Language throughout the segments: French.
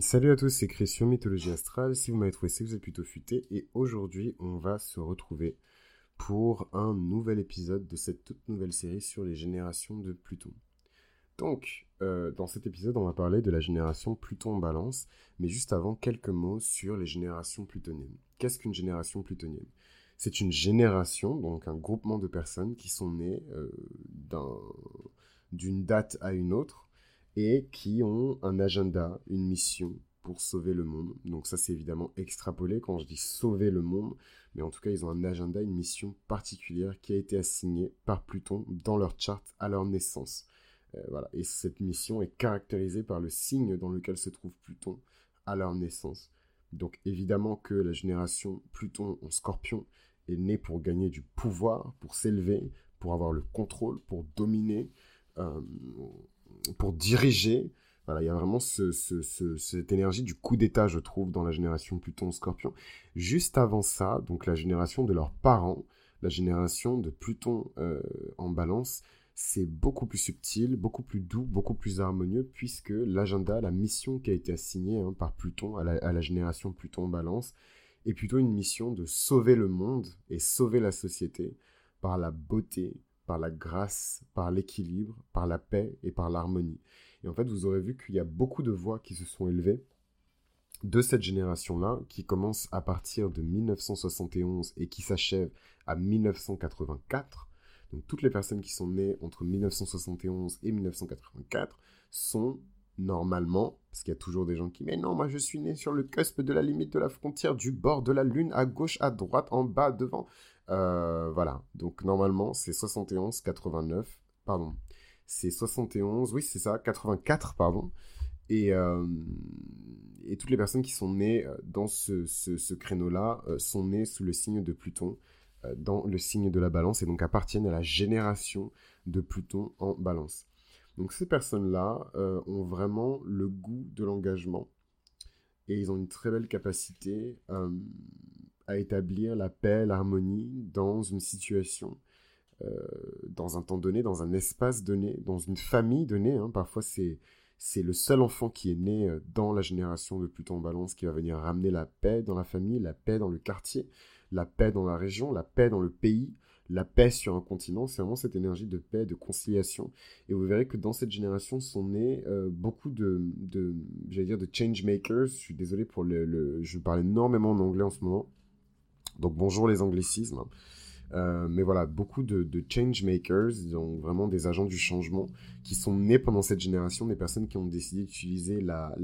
Salut à tous, c'est Christian Mythologie Astrale. Si vous m'avez trouvé, c'est que vous êtes plutôt futé. Et aujourd'hui, on va se retrouver pour un nouvel épisode de cette toute nouvelle série sur les générations de Pluton. Donc, euh, dans cet épisode, on va parler de la génération Pluton en balance, mais juste avant, quelques mots sur les générations plutoniennes. Qu'est-ce qu'une génération plutonienne? C'est une génération, donc un groupement de personnes qui sont nées euh, d'une date à une autre et qui ont un agenda, une mission pour sauver le monde. Donc ça c'est évidemment extrapolé quand je dis sauver le monde, mais en tout cas ils ont un agenda, une mission particulière qui a été assignée par Pluton dans leur charte à leur naissance. Euh, voilà. Et cette mission est caractérisée par le signe dans lequel se trouve Pluton à leur naissance. Donc évidemment que la génération Pluton en scorpion est née pour gagner du pouvoir, pour s'élever, pour avoir le contrôle, pour dominer. Euh, pour diriger. Voilà, il y a vraiment cette énergie du coup d'état, je trouve, dans la génération Pluton-Scorpion. Juste avant ça, donc la génération de leurs parents, la génération de Pluton euh, en balance, c'est beaucoup plus subtil, beaucoup plus doux, beaucoup plus harmonieux, puisque l'agenda, la mission qui a été assignée hein, par Pluton à la, à la, génération Pluton en balance, est plutôt une mission de sauver le monde et sauver la société par la beauté, par la grâce, par l'équilibre, par la paix et par l'harmonie. Et en fait, vous aurez vu qu'il y a beaucoup de voix qui se sont élevées de cette génération-là, qui commence à partir de 1971 et qui s'achève à 1984. Donc toutes les personnes qui sont nées entre 1971 et 1984 sont normalement, parce qu'il y a toujours des gens qui, mais non, moi je suis né sur le cusp de la limite de la frontière, du bord de la lune, à gauche, à droite, en bas, devant. Euh, voilà. Donc normalement, c'est 71, 89. Pardon. C'est 71, oui, c'est ça, 84, pardon. Et, euh, et toutes les personnes qui sont nées euh, dans ce, ce, créneau-là sont nées sous le signe de Pluton, dans le signe de la balance, et donc appartiennent à la génération de Pluton en balance. Donc ces personnes-là ont vraiment le goût de l'engagement, et ils ont une très belle capacité à établir la paix, l'harmonie dans une situation, euh, dans un temps donné, dans un espace donné, dans une famille donnée. Hein. Parfois, c'est c'est le seul enfant qui est né euh, dans la génération de Pluton en balance qui va venir ramener la paix dans la famille, la paix dans le quartier, la paix dans la région, la paix dans le pays, la paix sur un continent. C'est vraiment cette énergie de paix, de conciliation. Et vous verrez que dans cette génération sont nés euh, beaucoup de, j'allais dire, de change makers. Je suis désolé pour le, je parle énormément en anglais en ce moment. Donc bonjour les anglicismes. Euh, mais voilà, beaucoup de, de change makers, donc vraiment des agents du changement, qui sont nés pendant cette génération, des personnes qui ont décidé d'utiliser la,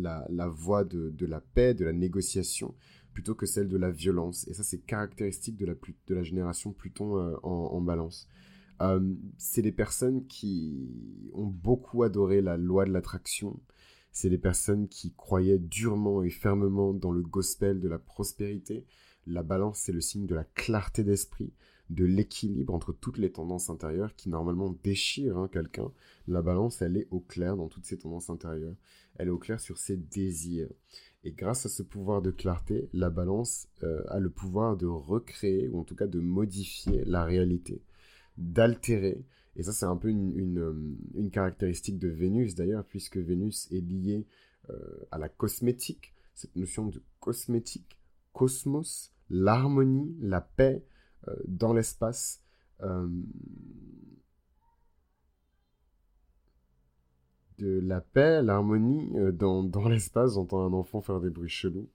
voie de, la paix, de la négociation, plutôt que celle de la violence. Et ça, c'est caractéristique de la, de la génération Pluton euh, en, balance. Euh, c'est des personnes qui ont beaucoup adoré la loi de l'attraction. C'est des personnes qui croyaient durement et fermement dans le gospel de la prospérité. La balance, c'est le signe de la clarté d'esprit, de l'équilibre entre toutes les tendances intérieures qui normalement déchirent hein, quelqu'un. La balance, elle est au clair dans toutes ces tendances intérieures. Elle est au clair sur ses désirs. Et grâce à ce pouvoir de clarté, la balance euh, a le pouvoir de recréer, ou en tout cas de modifier la réalité, d'altérer. Et ça, c'est un peu une, euh, caractéristique de Vénus d'ailleurs, puisque Vénus est liée euh, à la cosmétique, cette notion de cosmétique cosmos, l'harmonie, la paix dans l'espace. Euh, de la paix, l'harmonie euh, dans, dans l'espace. J'entends un enfant faire des bruits chelous.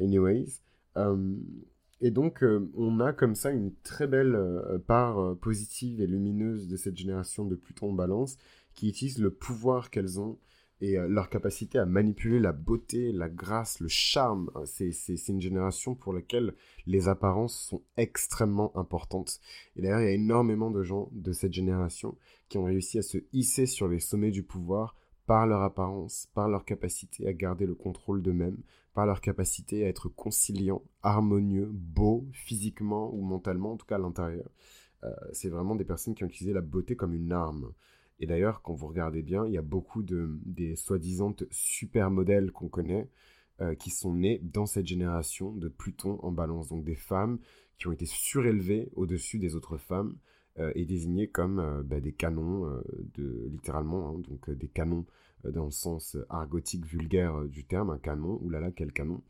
anyways. et donc, on a comme ça une très belle part positive et lumineuse de cette génération de Pluton en balance qui utilise le pouvoir qu'elles ont et euh, leur capacité à manipuler la beauté, la grâce, le charme. Hein, c'est une génération pour laquelle les apparences sont extrêmement importantes. Et d'ailleurs, il y a énormément de gens de cette génération qui ont réussi à se hisser sur les sommets du pouvoir par leur apparence, par leur capacité à garder le contrôle d'eux-mêmes, par leur capacité à être conciliants, harmonieux, beaux, physiquement ou mentalement, en tout cas à l'intérieur. Euh, c'est vraiment des personnes qui ont utilisé la beauté comme une arme. Et d'ailleurs, quand vous regardez bien, il y a beaucoup de des soi-disant super modèles qu'on connaît euh, qui sont nés dans cette génération de Pluton en balance. Donc des femmes qui ont été surélevées au-dessus des autres femmes euh, et désignées comme euh, bah, des canons, de, littéralement, hein, donc des canons dans le sens argotique vulgaire du terme, un canon, oulala, quel canon,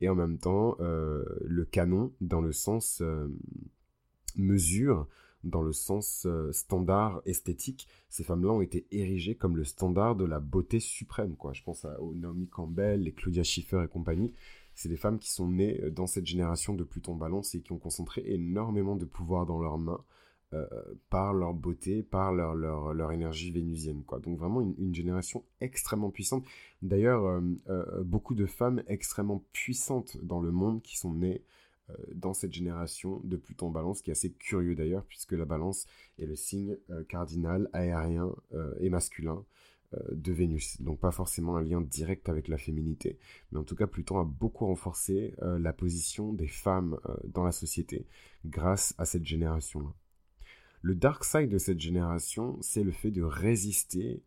et en même temps le canon dans le sens mesure, dans le sens standard esthétique. Ces femmes-là ont été érigées comme le standard de la beauté suprême. Quoi. Je pense à Naomi Campbell, les Claudia Schiffer et compagnie c'est des femmes qui sont nées euh, dans cette génération de Pluton Balance et qui ont concentré énormément de pouvoir dans leurs mains euh, par leur beauté, par leur, leur, énergie vénusienne. Quoi. Donc vraiment une, génération extrêmement puissante. D'ailleurs, euh, beaucoup de femmes extrêmement puissantes dans le monde qui sont nées dans cette génération de Pluton Balance, qui est assez curieux d'ailleurs, puisque la Balance est le signe cardinal aérien et masculin euh, de Vénus. Donc pas forcément un lien direct avec la féminité, mais en tout cas Pluton a beaucoup renforcé euh, la position des femmes euh, dans la société grâce à cette génération-là. Le dark side de cette génération, c'est le fait de résister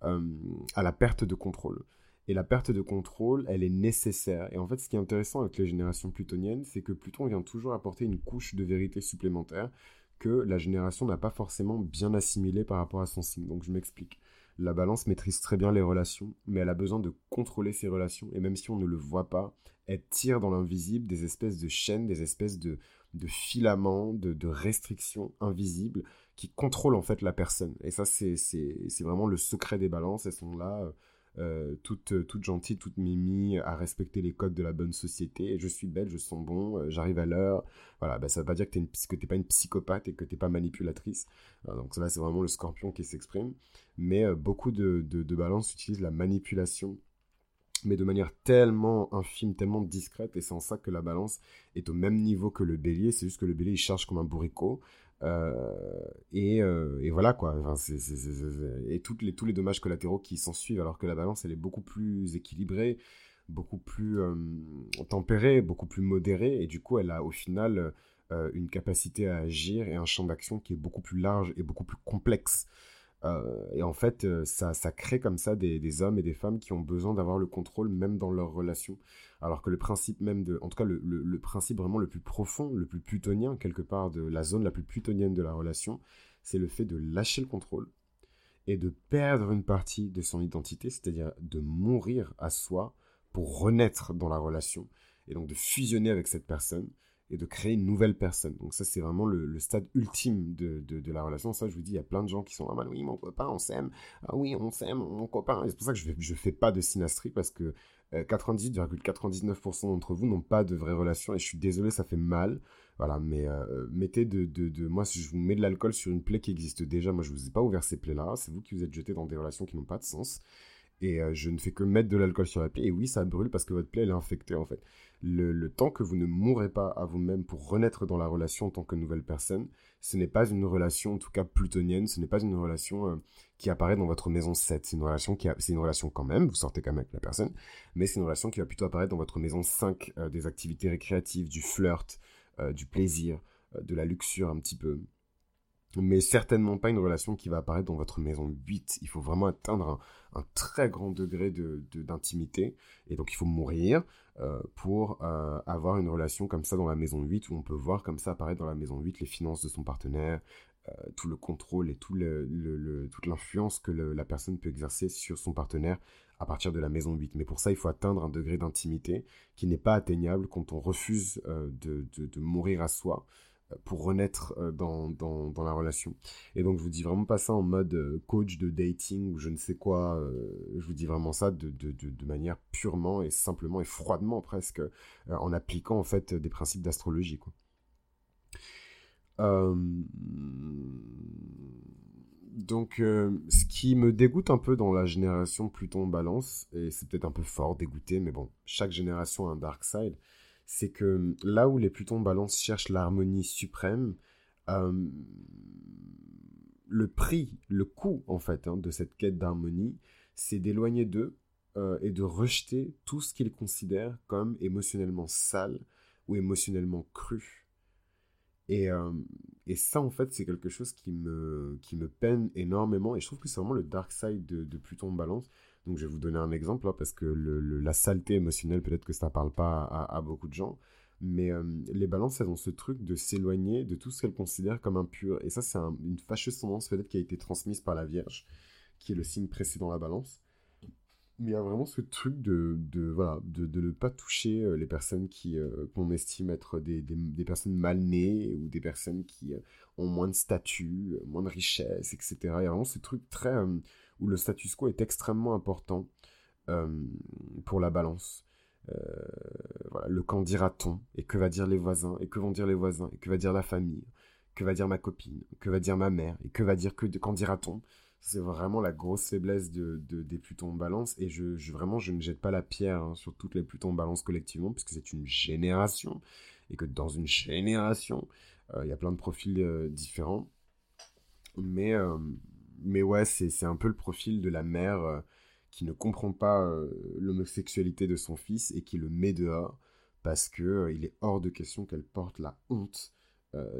à la perte de contrôle. Et la perte de contrôle, elle est nécessaire. Et en fait, ce qui est intéressant avec les générations plutoniennes, c'est que Pluton vient toujours apporter une couche de vérité supplémentaire que la génération n'a pas forcément bien assimilé par rapport à son signe. Donc je m'explique. La balance maîtrise très bien les relations, mais elle a besoin de contrôler ses relations, et même si on ne le voit pas, elle tire dans l'invisible des espèces de chaînes, des espèces de, filaments, de, restrictions invisibles qui contrôlent en fait la personne. Et ça, c'est vraiment le secret des balances, elles sont là euh, toute, euh, toute gentille, toute mimi, à respecter les codes de la bonne société. Je suis belle, je sens bon, euh, j'arrive à l'heure. Voilà, bah, ça veut pas dire que tu n'es pas une psychopathe et que tu n'es pas manipulatrice. donc là, c'est vraiment le scorpion qui s'exprime. Mais beaucoup de, de, de balances utilisent la manipulation mais de manière tellement infime, tellement discrète, et c'est en ça que la balance est au même niveau que le bélier, c'est juste que le bélier il charge comme un bourricot, euh, euh, et, voilà quoi. et toutes les, tous les dommages collatéraux qui s'en suivent, alors que la balance elle est beaucoup plus équilibrée, beaucoup plus euh, tempérée, beaucoup plus modérée, et du coup elle a au final une capacité à agir et un champ d'action qui est beaucoup plus large et beaucoup plus complexe. Et en fait, ça, ça, crée comme ça des, des, hommes et des femmes qui ont besoin d'avoir le contrôle même dans leurs relations. Alors que le principe même de, en tout cas le, principe vraiment le plus profond, le plus plutonien quelque part de la zone la plus plutonienne de la relation, c'est le fait de lâcher le contrôle et de perdre une partie de son identité, c'est-à-dire de mourir à soi pour renaître dans la relation et donc de fusionner avec cette personne et de créer une nouvelle personne. Donc ça, c'est vraiment le, stade ultime de, de, la relation. Ça, je vous dis, il y a plein de gens qui sont, ah bah oui, mon copain, on s'aime. Ah oui, on s'aime, mon copain. c'est pour ça que je ne fais pas de synastrie parce que 98,99% euh, d'entre vous n'ont pas de vraie relation et je suis désolé, ça fait mal. Voilà, mais euh, mettez de, de, de, Moi, si je vous mets de l'alcool sur une plaie qui existe déjà, moi, je vous ai pas ouvert ces plaies-là. C'est vous qui vous êtes jeté dans des relations qui n'ont pas de sens. Et euh, je ne fais que mettre de l'alcool sur la plaie. Et oui, ça brûle parce que votre plaie, elle est infectée, en fait. Le, temps que vous ne mourrez pas à vous-même pour renaître dans la relation en tant que nouvelle personne, ce n'est pas une relation, en tout cas plutonienne, ce n'est pas une relation qui apparaît dans votre maison 7. C'est une relation qui c'est une relation quand même, vous sortez quand même avec la personne, mais c'est une relation qui va plutôt apparaître dans votre maison 5, euh, des activités récréatives, du flirt, euh, du plaisir, euh, de la luxure un petit peu. Mais certainement pas une relation qui va apparaître dans votre maison 8. Il faut vraiment atteindre un, très grand degré de, d'intimité. Et donc il faut mourir pour avoir une relation comme ça dans la maison 8, où on peut voir comme ça apparaître dans la maison 8 les finances de son partenaire, euh, tout le contrôle et toute l'influence que la personne peut exercer sur son partenaire à partir de la maison 8. Mais pour ça, il faut atteindre un degré d'intimité qui n'est pas atteignable quand on refuse euh, de, mourir à soi euh, pour renaître dans, dans, dans, la relation. Et donc, je vous dis vraiment pas ça en mode coach de dating ou je ne sais quoi. je vous dis vraiment ça de, de, de, manière purement et simplement et froidement presque en appliquant en fait des principes d'astrologie. Euh, donc, euh, ce qui me dégoûte un peu dans la génération Pluton-Balance, et c'est peut-être un peu fort, dégoûté, mais bon, chaque génération a un dark side, c'est que là où les Pluton-Balance cherchent l'harmonie suprême, euh, le prix, le coût en fait hein, de cette quête d'harmonie, c'est d'éloigner d'eux et de rejeter tout ce qu'ils considèrent comme émotionnellement sale ou émotionnellement cru. Et, euh, et ça, en fait, c'est quelque chose qui me, qui me peine énormément. Et je trouve que c'est vraiment le dark side de, de Pluton Balance. Donc, je vais vous donner un exemple, là, parce que la saleté émotionnelle, peut-être que ça ne parle pas à, beaucoup de gens. Mais euh, les balances, elles ont ce truc de s'éloigner de tout ce qu'elles considèrent comme impur. Et ça, c'est une fâcheuse tendance, peut-être, qui a été transmise par la Vierge, qui est le signe précédent la balance. Mais il y a vraiment ce truc de, voilà, de, ne pas toucher euh, les personnes qui, euh, qu'on estime être des, personnes mal nées ou des personnes qui ont moins de statut, moins de richesse, etc. Il y a vraiment ce truc très... où le status quo est extrêmement important pour la balance. voilà, le quand dira-t-on? Et que va dire les voisins? Et que vont dire les voisins? Et que va dire la famille? Que va dire ma copine? Que va dire ma mère? Et que va dire que quand dira-t-on? C'est vraiment la grosse faiblesse de, des Plutons en balance. Et je, vraiment, je ne jette pas la pierre hein, sur toutes les Plutons en balance collectivement, puisque c'est une génération. Et que dans une génération, euh, il y a plein de profils euh, différents. Mais, euh, mais ouais, c'est un peu le profil de la mère qui ne comprend pas l'homosexualité de son fils et qui le met dehors parce que il est hors de question qu'elle porte la honte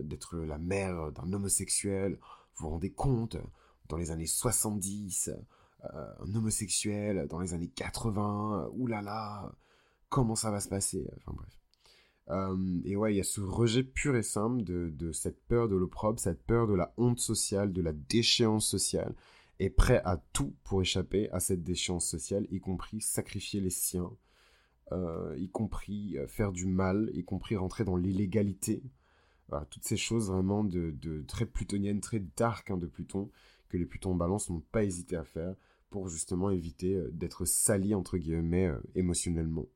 d'être la mère d'un homosexuel. Vous vous rendez compte dans les années 70, euh, un homosexuel dans les années 80, oulala, comment ça va se passer? Enfin bref. Euh, et ouais, il y a ce rejet pur et simple de, de cette peur de l'opprobre, cette peur de la honte sociale, de la déchéance sociale, et prêt à tout pour échapper à cette déchéance sociale, y compris sacrifier les siens, euh, y compris faire du mal, y compris rentrer dans l'illégalité. Voilà, toutes ces choses vraiment de, de très plutoniennes, très dark hein, de Pluton, que les Plutons en balance n'ont pas hésité à faire pour justement éviter euh, d'être salis, entre guillemets, euh, émotionnellement.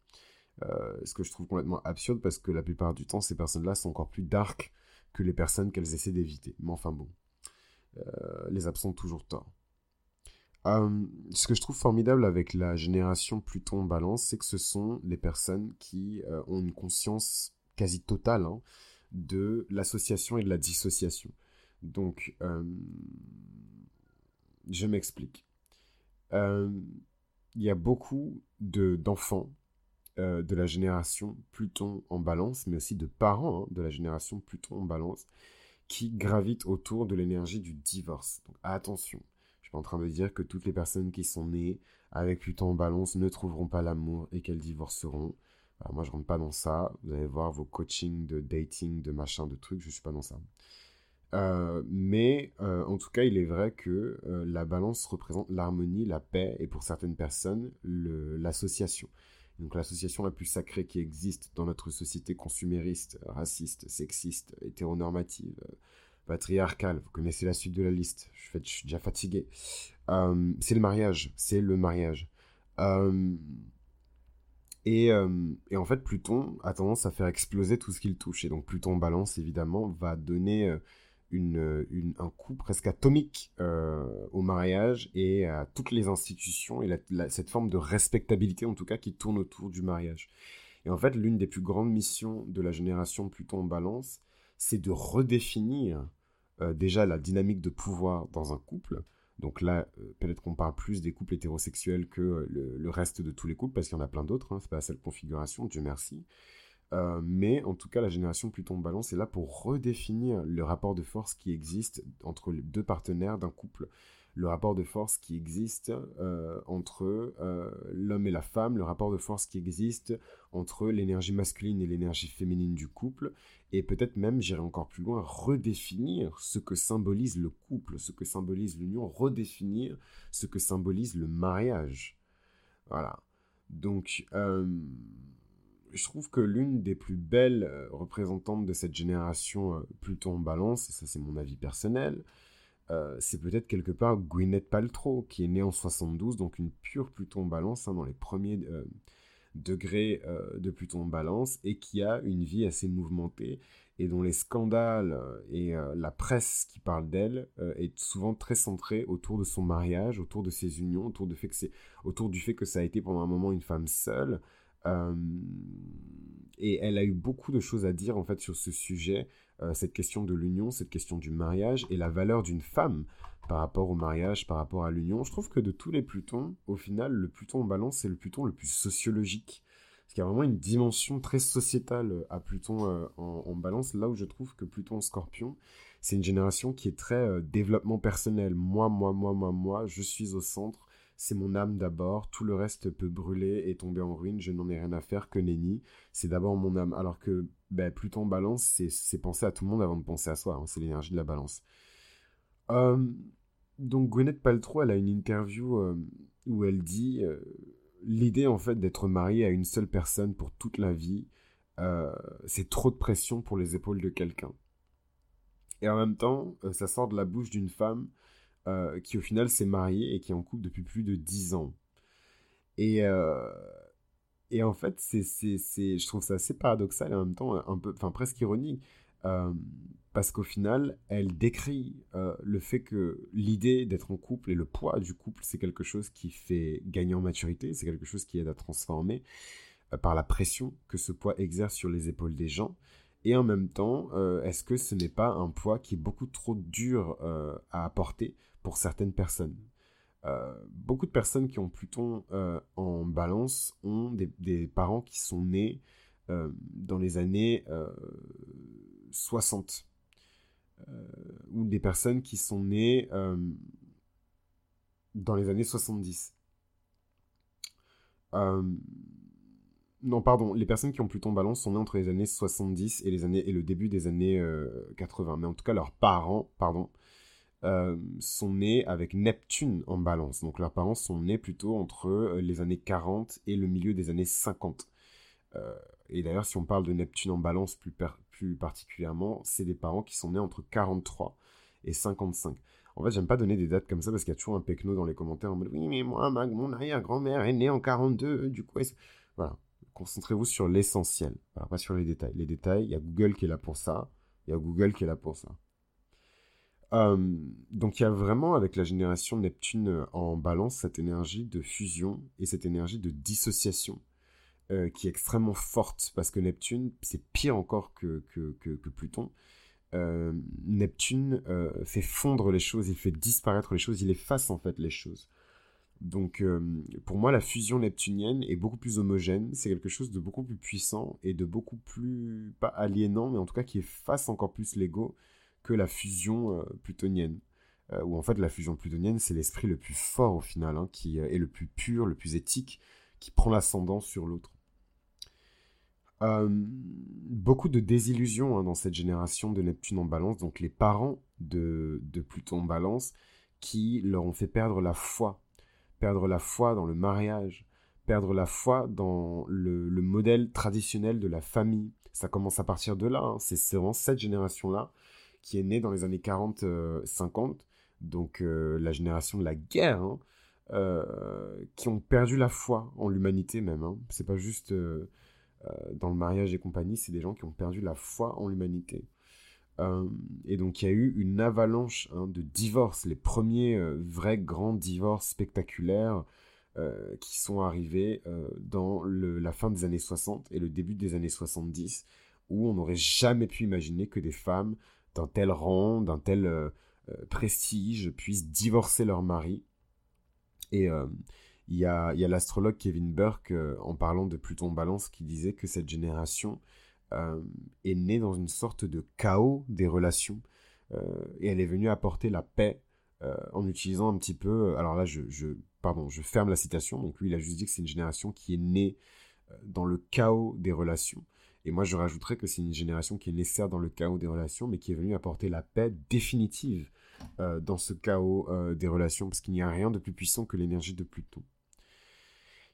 Euh, ce que je trouve complètement absurde parce que la plupart du temps, ces personnes-là sont encore plus dark que les personnes qu'elles essaient d'éviter. Mais enfin bon, les absents toujours tort. ce que je trouve formidable avec la génération Pluton en balance, c'est que ce sont les personnes qui ont une conscience quasi totale hein, de l'association et de la dissociation. Donc, je m'explique. Euh, il y a beaucoup d'enfants euh, de la génération Pluton en balance, mais aussi de parents hein, de la génération Pluton en balance, qui gravitent autour de l'énergie du divorce. Attention, je suis pas en train de dire que toutes les personnes qui sont nées avec Pluton en balance ne trouveront pas l'amour et qu'elles divorceront. Moi, je rentre pas dans ça. Vous allez voir vos coachings de dating, de machin, de trucs. Je suis pas dans ça. Euh, mais euh, en tout cas, il est vrai que la balance représente l'harmonie, la paix et pour certaines personnes, l'association. Donc l'association la plus sacrée qui existe dans notre société consumériste, raciste, sexiste, hétéronormative, patriarcale. Vous connaissez la suite de la liste. Je, suis déjà fatigué. c'est le mariage. C'est le mariage. Et, et, en fait, Pluton a tendance à faire exploser tout ce qu'il touche. Et donc Pluton balance, évidemment, va donner une, un coup presque atomique euh, au mariage et à toutes les institutions et cette forme de respectabilité en tout cas qui tourne autour du mariage. Et en fait, l'une des plus grandes missions de la génération Pluton en balance, c'est de redéfinir euh, déjà la dynamique de pouvoir dans un couple. Donc là, euh, peut-être qu'on parle plus des couples hétérosexuels que le, reste de tous les couples, parce qu'il y en a plein d'autres, hein, c'est pas la seule configuration, Dieu merci. Euh, mais en tout cas, la génération Pluton-Balance est là pour redéfinir le rapport de force qui existe entre les deux partenaires d'un couple. Le rapport de force qui existe euh, entre euh, l'homme et la femme, le rapport de force qui existe entre l'énergie masculine et l'énergie féminine du couple, et peut-être même, j'irai encore plus loin, redéfinir ce que symbolise le couple, ce que symbolise l'union, redéfinir ce que symbolise le mariage. Voilà. Donc, je trouve que l'une des plus belles euh, représentantes de cette génération euh, Pluton en balance, et ça c'est mon avis personnel, euh, c'est peut-être quelque part Gwyneth Paltrow, qui est née en 72, donc une pure Pluton balance, hein, dans les premiers degrés de Pluton en balance, et qui a une vie assez mouvementée, et dont les scandales et la presse qui parle d'elle est souvent très centrée autour de son mariage, autour de ses unions, autour, fait que autour du fait que ça a été pendant un moment une femme seule, et elle a eu beaucoup de choses à dire en fait sur ce sujet, euh, cette question de l'union, cette question du mariage et la valeur d'une femme par rapport au mariage, par rapport à l'union. Je trouve que de tous les Plutons, au final, le Pluton en balance, c'est le Pluton le plus sociologique. Parce qu'il y a vraiment une dimension très sociétale à Pluton euh, en, balance, là où je trouve que Pluton en scorpion, c'est une génération qui est très développement personnel. Moi, moi, moi, moi, moi, je suis au centre c'est mon âme d'abord, tout le reste peut brûler et tomber en ruine, je n'en ai rien à faire que nenni, c'est d'abord mon âme. Alors que ben, Pluton balance, c'est penser à tout le monde avant de penser à soi, hein, c'est l'énergie de la balance. Euh, donc Gwyneth Paltrow, elle a une interview où elle dit l'idée en fait d'être marié à une seule personne pour toute la vie, c'est trop de pression pour les épaules de quelqu'un. Et en même temps, ça sort de la bouche d'une femme qui au final s'est mariée et qui est en couple depuis plus de 10 ans. Et, et en fait, c'est, je trouve ça assez paradoxal et en même temps un peu, enfin presque ironique, euh, parce qu'au final, elle décrit euh, le fait que l'idée d'être en couple et le poids du couple, c'est quelque chose qui fait gagner en maturité, c'est quelque chose qui aide à transformer euh, par la pression que ce poids exerce sur les épaules des gens. Et en même temps, est-ce que ce n'est pas un poids qui est beaucoup trop dur à apporter pour certaines personnes? Euh, beaucoup de personnes qui ont Pluton euh, en balance ont des, parents qui sont nés euh, dans les années 60 ou des personnes qui sont nées dans les années 70. Non, pardon, les personnes qui ont Pluton en balance sont nées entre les années 70 et, les années, et le début des années 80. Mais en tout cas, leurs parents, pardon, euh, sont nés avec Neptune en balance. Donc leurs parents sont nés plutôt entre euh, les années 40 et le milieu des années 50. Euh, et d'ailleurs, si on parle de Neptune en balance plus, particulièrement, c'est des parents qui sont nés entre 43 et 55. En fait, j'aime pas donner des dates comme ça parce qu'il y a toujours un pecno dans les commentaires en mode oui, mais moi, mon arrière-grand-mère est née en 42, du coup. Voilà. Concentrez-vous sur l'essentiel, pas sur les détails. Les détails, il y a Google qui est là pour ça, il y a Google qui est là pour ça. Euh, donc il y a vraiment avec la génération Neptune euh, en balance cette énergie de fusion et cette énergie de dissociation euh, qui est extrêmement forte parce que Neptune c'est pire encore que, que, que, Pluton. Neptune fait fondre les choses, il fait disparaître les choses, il efface en fait les choses. Donc pour moi la fusion neptunienne est beaucoup plus homogène, c'est quelque chose de beaucoup plus puissant et de beaucoup plus, pas aliénant, mais en tout cas qui efface encore plus l'ego que la fusion euh, plutonienne. Euh, où en fait la fusion plutonienne, c'est l'esprit le plus fort au final, hein, qui euh, est le plus pur, le plus éthique, qui prend l'ascendant sur l'autre. beaucoup de désillusions hein, dans cette génération de Neptune en balance, donc les parents de, Pluton en balance, qui leur ont fait perdre la foi, perdre la foi dans le mariage, perdre la foi dans le, modèle traditionnel de la famille. Ça commence à partir de là, hein. c'est vraiment cette génération-là qui est né dans les années 40-50, euh, donc euh, la génération de la guerre, hein, euh, qui ont perdu la foi en l'humanité même. Hein. C'est pas juste dans le mariage et compagnie, c'est des gens qui ont perdu la foi en l'humanité. Et donc il y a eu une avalanche hein, de divorces, les premiers vrais grands divorces spectaculaires qui sont arrivés dans la fin des années 60 et le début des années 70, où on n'aurait jamais pu imaginer que des femmes d'un tel rang, d'un tel euh, euh, prestige, puissent divorcer leur mari. Et euh, il y a, l'astrologue Kevin Burke, en parlant de Pluton Balance, qui disait que cette génération est née dans une sorte de chaos des relations. et elle est venue apporter la paix en utilisant un petit peu... alors là, je, je, pardon, je ferme la citation. Donc lui, il a juste dit que c'est une génération qui est née dans le chaos des relations. Et moi, je rajouterais que c'est une génération qui est nécessaire dans le chaos des relations, mais qui est venue apporter la paix définitive euh, dans ce chaos euh, des relations, parce qu'il n'y a rien de plus puissant que l'énergie de Pluton.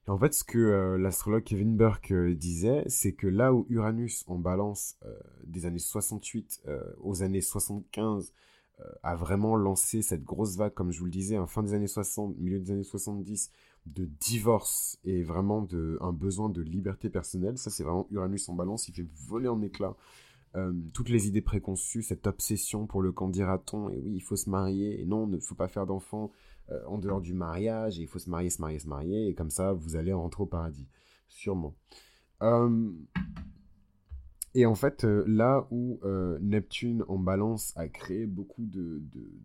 En fait, ce que euh, l'astrologue Kevin Burke disait, c'est que là où Uranus, en balance des années 68 aux années 75, a vraiment lancé cette grosse vague, comme je vous le disais, en fin des années 60, milieu des années 70, de divorce et vraiment de, besoin de liberté personnelle. Ça, c'est vraiment Uranus en balance. Il fait voler en éclats euh, toutes les idées préconçues, cette obsession pour le quand dira-t-on. Et oui, il faut se marier. Et non, il ne faut pas faire d'enfants euh, en dehors du mariage. Et il faut se marier, se marier, se marier. Et comme ça, vous allez rentrer au paradis. Sûrement. Euh, et en fait, là où Neptune en balance a créé beaucoup de,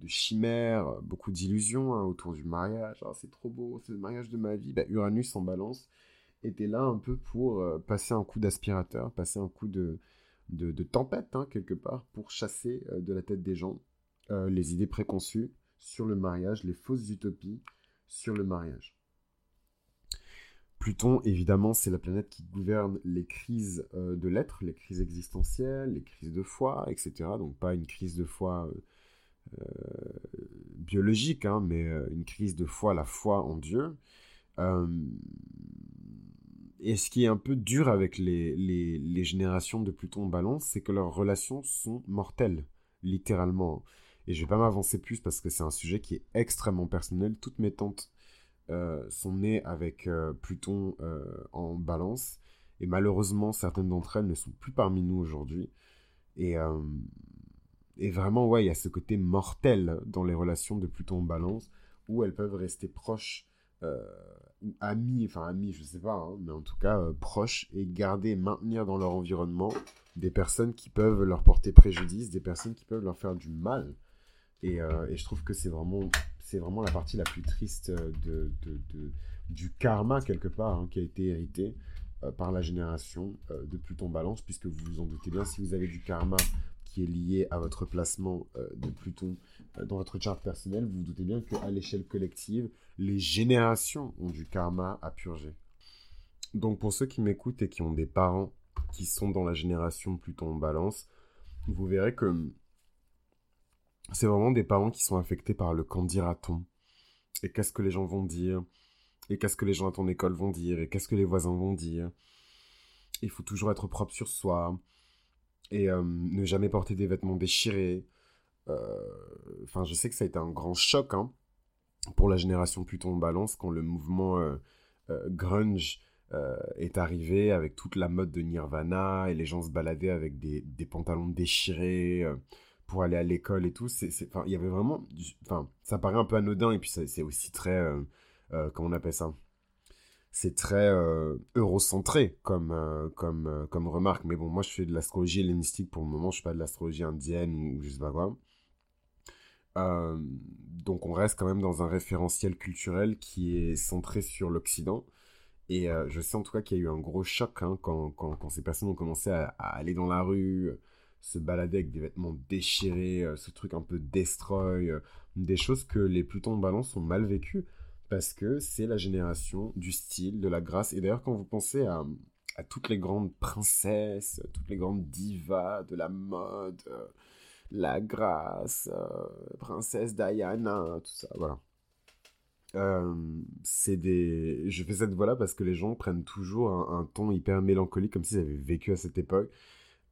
chimères, beaucoup d'illusions hein, autour du mariage, ah, c'est trop beau, c'est le mariage de ma vie, bah, Uranus en balance était là un peu pour passer un coup d'aspirateur, passer un coup de, tempête, hein, quelque part, pour chasser de la tête des gens les idées préconçues sur le mariage, les fausses utopies sur le mariage. Pluton, évidemment, c'est la planète qui gouverne les crises euh, de l'être, les crises existentielles, les crises de foi, etc. Donc pas une crise de foi euh, biologique, hein, mais une crise de foi, la foi en Dieu. Et ce qui est un peu dur avec les, les, générations de Pluton en balance, c'est que leurs relations sont mortelles, littéralement. Et je vais pas m'avancer plus parce que c'est un sujet qui est extrêmement personnel. Toutes mes tantes euh, sont nées avec euh, Pluton euh, en balance. Et malheureusement, certaines d'entre elles ne sont plus parmi nous aujourd'hui. Et, et vraiment, ouais, il y a ce côté mortel dans les relations de Pluton en balance où elles peuvent rester proches ou amies, enfin amies, je sais pas, hein, mais en tout cas proches et garder et maintenir dans leur environnement des personnes qui peuvent leur porter préjudice, des personnes qui peuvent leur faire du mal. Euh, et, je trouve que c'est vraiment, vraiment la partie la plus triste euh, de, de, du karma, quelque part, hein, qui a été hérité euh, par la génération de Pluton Balance, puisque vous vous en doutez bien, si vous avez du karma qui est lié à votre placement de Pluton dans votre charte personnelle, vous vous doutez bien qu'à l'échelle collective, les générations ont du karma à purger. Donc pour ceux qui m'écoutent et qui ont des parents qui sont dans la génération Pluton Balance, vous verrez que c'est vraiment des parents qui sont affectés par le quand dira-t-on Et qu'est-ce que les gens vont dire? Et qu'est-ce que les gens à ton école vont dire? Et qu'est-ce que les voisins vont dire? Il faut toujours être propre sur soi. Et euh, ne jamais porter des vêtements déchirés. Euh, enfin, je sais que ça a été un grand choc hein, pour la génération Pluton Balance quand le mouvement euh, grunge est arrivé avec toute la mode de Nirvana et les gens se baladaient avec des, des pantalons déchirés pour aller à l'école et tout. Il y avait vraiment, enfin, ça paraît un peu anodin et puis c'est aussi très, comment on appelle ça? C'est très euh, eurocentré comme, comme, comme remarque. Mais bon, moi je fais de l'astrologie hellénistique pour le moment, je suis pas de l'astrologie indienne ou, je sais pas quoi. donc on reste quand même dans un référentiel culturel qui est centré sur l'Occident. Et je sais en tout cas qu'il y a eu un gros choc hein, quand, quand, ces personnes ont commencé à, aller dans la rue, se balader avec des vêtements déchirés, euh, ce truc un peu destroy, euh, des choses que les Plutons de balance ont mal vécues parce que c'est la génération du style, de la grâce. Et d'ailleurs, quand vous pensez à, toutes les grandes princesses, toutes les grandes divas de la mode, euh, la grâce, princesse Diana, tout ça, voilà. c'est des... Je fais cette voix-là parce que les gens prennent toujours un, ton hyper mélancolique comme s'ils avaient vécu à cette époque.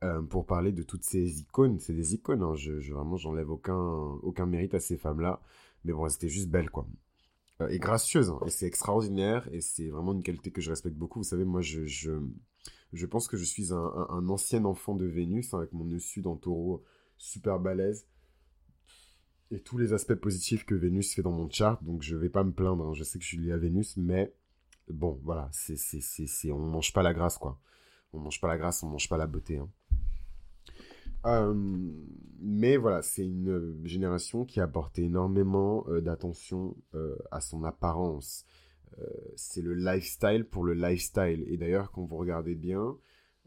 Euh, pour parler de toutes ces icônes. C'est des icônes, hein. je, je, vraiment, j'enlève aucun, aucun mérite à ces femmes-là. Mais bon, c'était juste belle, quoi. Euh, et gracieuse, hein. et c'est extraordinaire, et c'est vraiment une qualité que je respecte beaucoup. Vous savez, moi, je, je, je pense que je suis un, ancien enfant de Vénus, hein, avec mon nœud sud en taureau super balèze. Et tous les aspects positifs que Vénus fait dans mon chart, donc je vais pas me plaindre, je sais que je suis lié à Vénus, mais bon, voilà, c'est, c'est, c'est, on mange pas la grâce, quoi. On mange pas la grâce, on mange pas la beauté. Hein. Euh, mais voilà, c'est une génération qui a porté énormément euh, d'attention euh, à son apparence. c'est le lifestyle pour le lifestyle. Et d'ailleurs, quand vous regardez bien,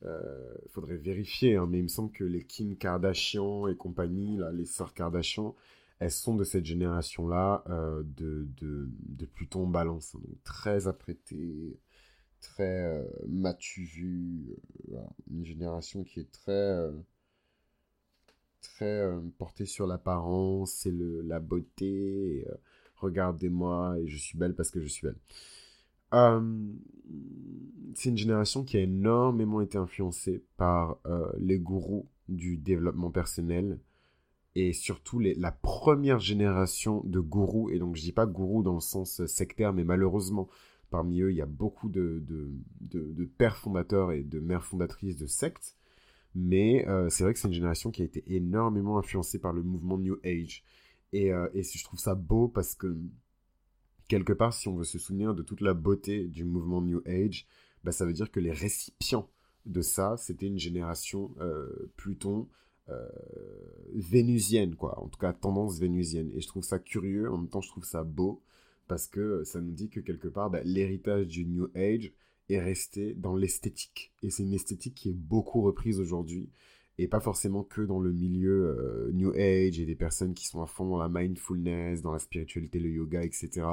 il faudrait vérifier, hein, mais il me semble que les Kim Kardashian et compagnie, là, les sœurs Kardashian, elles sont de cette génération-là de, de, de, Pluton balance. Hein. donc très apprêtées, très matu une génération qui est très très euh, porté sur l'apparence et le, la beauté. Euh, regardez-moi et je suis belle parce que je suis belle. Euh, c'est une génération qui a énormément été influencée par les gourous du développement personnel et surtout la première génération de gourous. Et donc je dis pas gourous dans le sens sectaire, mais malheureusement parmi eux il y a beaucoup de, de, de pères fondateurs et de mères fondatrices de sectes mais euh, c'est vrai que c'est une génération qui a été énormément influencée par le mouvement New Age. Et, euh, et je trouve ça beau parce que, quelque part, si on veut se souvenir de toute la beauté du mouvement New Age, bah, ça veut dire que les récipients de ça, c'était une génération euh, Pluton vénusienne, quoi. En tout cas, tendance vénusienne. Et je trouve ça curieux, en même temps, je trouve ça beau parce que ça nous dit que quelque part, bah, l'héritage du New Age, est resté dans l'esthétique. Et c'est une esthétique qui est beaucoup reprise aujourd'hui. Et pas forcément que dans le milieu euh, New Age et des personnes qui sont à fond dans la mindfulness, dans la spiritualité, le yoga, etc.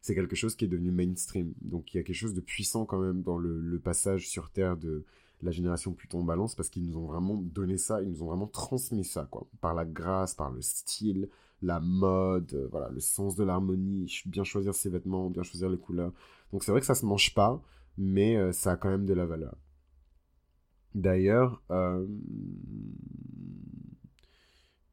C'est quelque chose qui est devenu mainstream. Donc il y a quelque chose de puissant quand même dans le, passage sur Terre de la génération Pluton Balance parce qu'ils nous ont vraiment donné ça, ils nous ont vraiment transmis ça, quoi. Par la grâce, par le style, la mode, euh, voilà, le sens de l'harmonie, bien choisir ses vêtements, bien choisir les couleurs. Donc c'est vrai que ça se mange pas, mais euh, ça a quand même de la valeur. D'ailleurs, euh,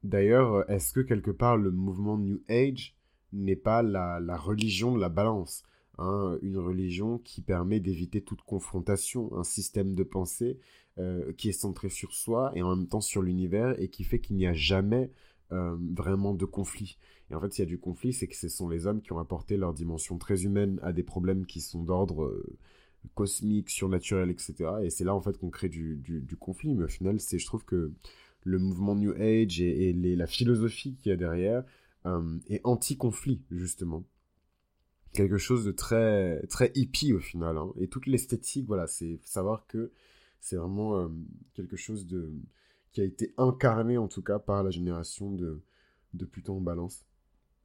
d'ailleurs, est-ce que quelque part le mouvement New Age n'est pas la, religion de la balance hein, Une religion qui permet d'éviter toute confrontation, un système de pensée qui est centré sur soi et en même temps sur l'univers et qui fait qu'il n'y a jamais euh, vraiment de conflit. Et en fait, s'il y a du conflit, c'est que ce sont les hommes qui ont apporté leur dimension très humaine à des problèmes qui sont d'ordre euh, cosmique, surnaturel, etc. Et c'est là, en fait, qu'on crée du, du, conflit. Mais au final, c'est, je trouve que le mouvement New Age et, la philosophie qu'il y a derrière euh, est anti-conflit, justement. Quelque chose de très, très hippie, au final. Hein. Et toute l'esthétique, voilà, c'est savoir que c'est vraiment quelque chose de qui a été incarné en tout cas par la génération de, de Pluton en balance.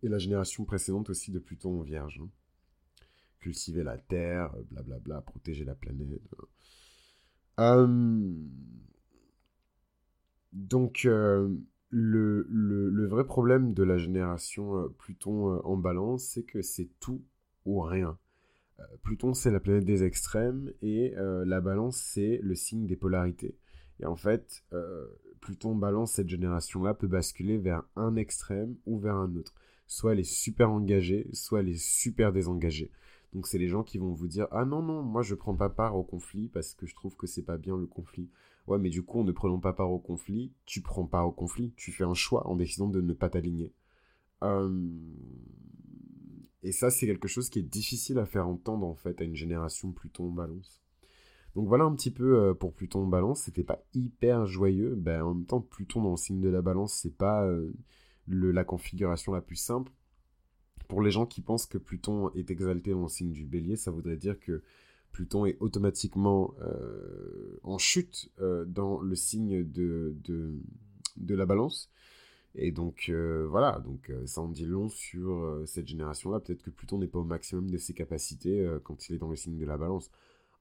Et la génération précédente aussi de Pluton en vierge. Hein. Cultiver la Terre, blablabla, bla bla, protéger la planète. Euh, donc, euh, le, vrai problème de la génération euh, Pluton en balance, c'est que c'est tout ou rien. Pluton, c'est la planète des extrêmes et la balance, c'est le signe des polarités. Et en fait, euh, Pluton balance cette génération-là peut basculer vers un extrême ou vers un autre. Soit elle est super engagée, soit elle est super désengagée. Donc c'est les gens qui vont vous dire ah non non moi je prends pas part au conflit parce que je trouve que c'est pas bien le conflit. Ouais mais du coup en ne prenant pas part au conflit, tu prends part au conflit, tu fais un choix en décidant de ne pas t'aligner. Euh, et ça c'est quelque chose qui est difficile à faire entendre en fait à une génération Pluton balance. Donc voilà un petit peu euh, pour Pluton balance, c'était pas hyper joyeux, ben, en même temps Pluton dans le signe de la balance, c'est pas euh, la configuration la plus simple. Pour les gens qui pensent que Pluton est exalté dans le signe du bélier, ça voudrait dire que Pluton est automatiquement euh, en chute dans le signe de, de, la balance. Et donc voilà, donc ça en dit long sur cette génération-là. Peut-être que Pluton n'est pas au maximum de ses capacités quand il est dans le signe de la balance.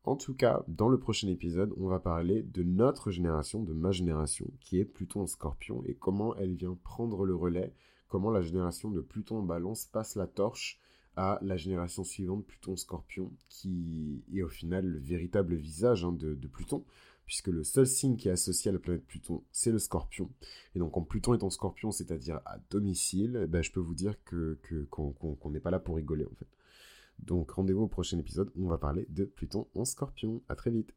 En tout cas, dans le prochain épisode, on va parler de notre génération, de ma génération, qui est Pluton en scorpion, et comment elle vient prendre le relais, comment la génération de Pluton en balance passe la torche à la génération suivante, Pluton scorpion, qui est au final le véritable visage hein, de, Pluton, puisque le seul signe qui est associé à la planète Pluton, c'est le scorpion. Et donc, quand Pluton est en scorpion, c'est-à-dire à domicile, ben, je peux vous dire que qu'on n'est pas là pour rigoler, en fait. Donc rendez-vous au prochain épisode on va parler de Pluton en scorpion. À très vite